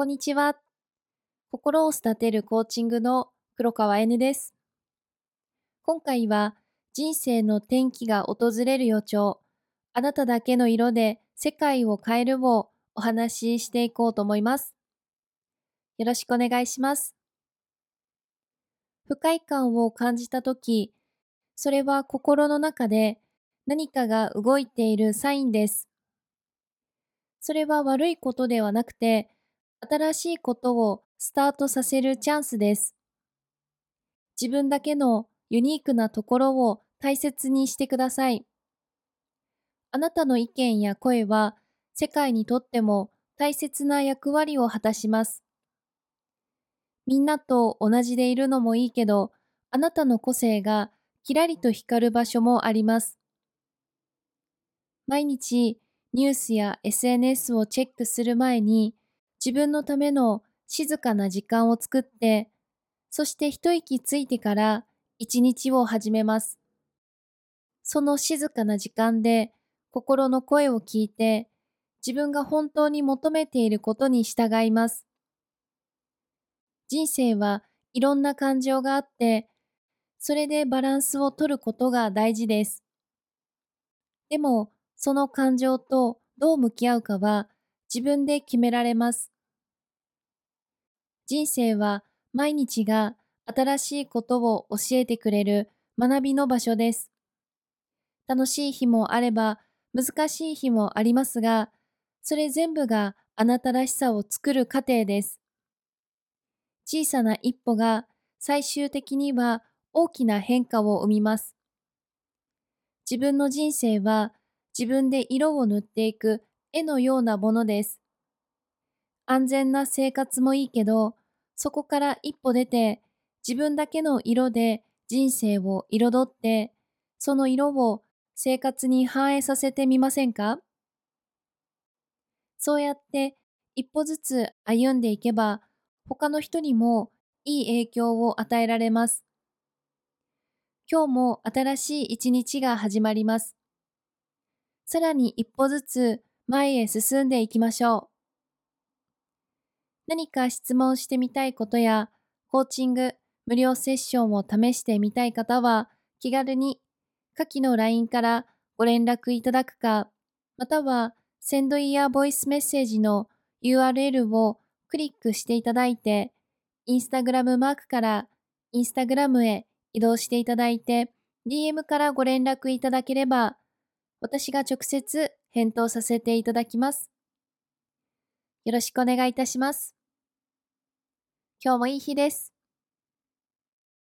こんにちは。心を育てるコーチングの黒川 N です。今回は人生の転機が訪れる予兆、あなただけの色で世界を変えるをお話ししていこうと思います。よろしくお願いします。不快感を感じたとき、それは心の中で何かが動いているサインです。それは悪いことではなくて、新しいことをスタートさせるチャンスです。自分だけのユニークなところを大切にしてください。あなたの意見や声は世界にとっても大切な役割を果たします。みんなと同じでいるのもいいけど、あなたの個性がキラリと光る場所もあります。毎日ニュースや SNS をチェックする前に自分のための静かな時間を作って、そして一息ついてから一日を始めます。その静かな時間で心の声を聞いて、自分が本当に求めていることに従います。人生はいろんな感情があって、それでバランスを取ることが大事です。でも、その感情とどう向き合うかは自分で決められます。人生は毎日が新しいことを教えてくれる学びの場所です。楽しい日もあれば難しい日もありますが、それ全部があなたらしさを作る過程です。小さな一歩が最終的には大きな変化を生みます。自分の人生は自分で色を塗っていく絵のようなものです。安全な生活もいいけど、そこから一歩出て、自分だけの色で人生を彩って、その色を生活に反映させてみませんか？そうやって一歩ずつ歩んでいけば、他の人にもいい影響を与えられます。今日も新しい一日が始まります。さらに一歩ずつ前へ進んでいきましょう。何か質問してみたいことや、コーチング、無料セッションを試してみたい方は、気軽に下記の LINE からご連絡いただくか、または、センドイヤーボイスメッセージの URL をクリックしていただいて、インスタグラムマークからインスタグラムへ移動していただいて、DM からご連絡いただければ、私が直接返答させていただきます。よろしくお願いいたします。今日もいい日です。